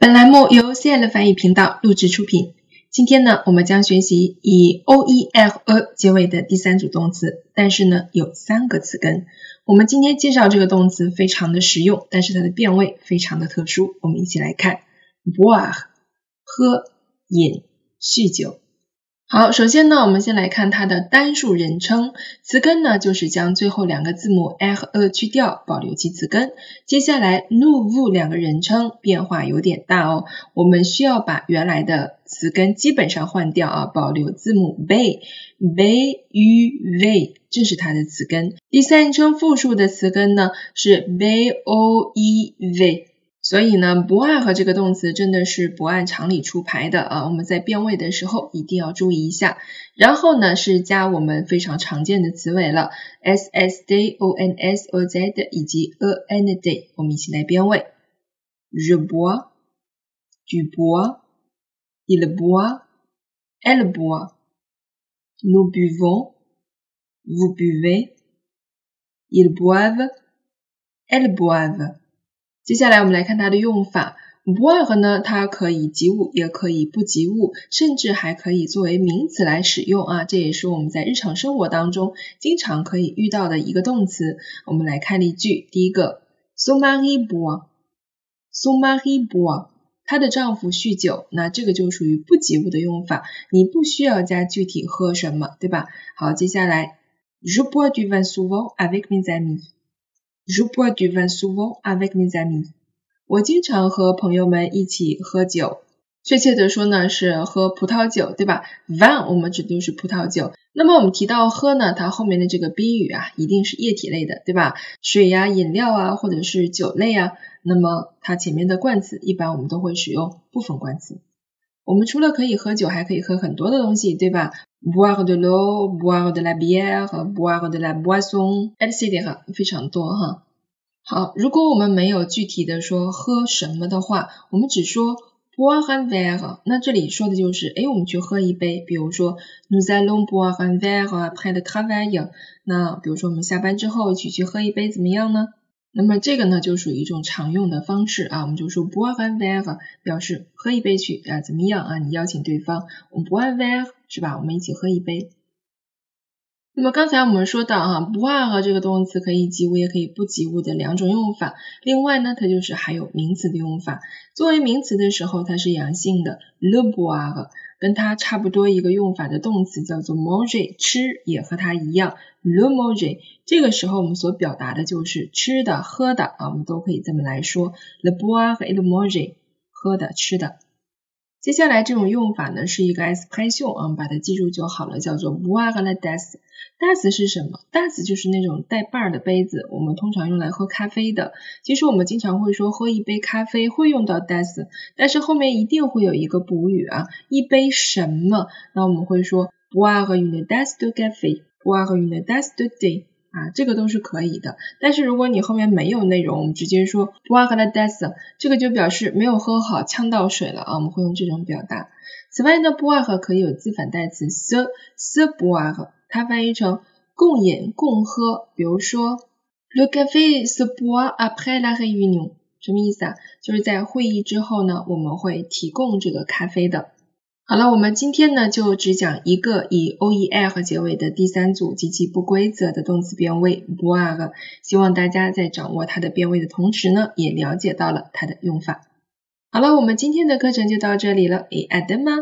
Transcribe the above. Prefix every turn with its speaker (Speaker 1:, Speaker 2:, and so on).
Speaker 1: 本栏目由 CL 翻译频道录制出品。今天呢，我们将学习以 o e l e 结尾的第三组动词，但是呢，有三个词根。我们今天介绍这个动词非常的实用，但是它的变位非常的特殊。我们一起来看：boire，喝、饮、酗酒。好，首先呢，我们先来看它的单数人称词根呢，就是将最后两个字母 a 和 e 去掉，保留其词根。接下来 n o v 两个人称变化有点大哦，我们需要把原来的词根基本上换掉啊，保留字母 b，b u v，这是它的词根。第三人称复数的词根呢是 b o e v。所以呢，不爱和这个动词真的是不按常理出牌的啊！我们在变位的时候一定要注意一下。然后呢，是加我们非常常见的词尾了，s s d o n s o z 以及 a n d，我们一起来变位。Je bois, tu bois, il boit, elle boit, nous buvons, vous buvez, ils boivent, elles boivent。接下来我们来看它的用法。boire 呢，它可以及物，也可以不及物，甚至还可以作为名词来使用啊。这也是我们在日常生活当中经常可以遇到的一个动词。我们来看例句，第一个，son mari bo，Soumari bo，她的丈夫酗酒，那这个就属于不及物的用法，你不需要加具体喝什么，对吧？好，接下来，je bois du vin souvent avec mes amis。Je bois du vin souvent avec mes amis。我经常和朋友们一起喝酒。确切的说呢，是喝葡萄酒，对吧？Vin 我们指的是葡萄酒。那么我们提到喝呢，它后面的这个宾语啊，一定是液体类的，对吧？水呀、饮料啊，或者是酒类啊。那么它前面的冠词一般我们都会使用部分冠词。我们除了可以喝酒，还可以喝很多的东西，对吧？boire de l'eau, boire de la bière, boire de la boisson, etc. 非常多哈。好，如果我们没有具体的说喝什么的话，我们只说 boire un verre，那这里说的就是，哎，我们去喝一杯。比如说，nous allons boire un verre après le travail。那比如说我们下班之后一起去喝一杯，怎么样呢？那么这个呢就属于一种常用的方式啊，我们就说 b o i r un verre，表示喝一杯去啊，怎么样啊？你邀请对方，我们 b o i r un verre。是吧？我们一起喝一杯。那么刚才我们说到哈，boire 这个动词可以及物也可以不及物的两种用法。另外呢，它就是还有名词的用法。作为名词的时候，它是阳性的，le boire。跟它差不多一个用法的动词叫做 moji，吃也和它一样 lu moji，。这个时候我们所表达的就是吃的、喝的啊，我们都可以这么来说，le boire et le moji，喝的、吃的。接下来这种用法呢是一个 s 拍秀啊，把它记住就好了，叫做 boire la tasse。tasse 是什么？das 就是那种带把儿的杯子，我们通常用来喝咖啡的。其实我们经常会说喝一杯咖啡会用到 das，但是后面一定会有一个补语啊，一杯什么？那我们会说 boire une tasse de café，boire une tasse de thé。啊，这个都是可以的，但是如果你后面没有内容，我们直接说 boire la tasse，这个就表示没有喝好，呛到水了啊，我们会用这种表达。此外呢，boire 可以有自反代词 se，se boire，它翻译成共饮、共喝。比如说，le café se boit après la réunion，什么意思啊？就是在会议之后呢，我们会提供这个咖啡的。好了，我们今天呢就只讲一个以 o e l 结尾的第三组及其不规则的动词变位 b o a g 希望大家在掌握它的变位的同时呢，也了解到了它的用法。好了，我们今天的课程就到这里了，诶，爱的吗？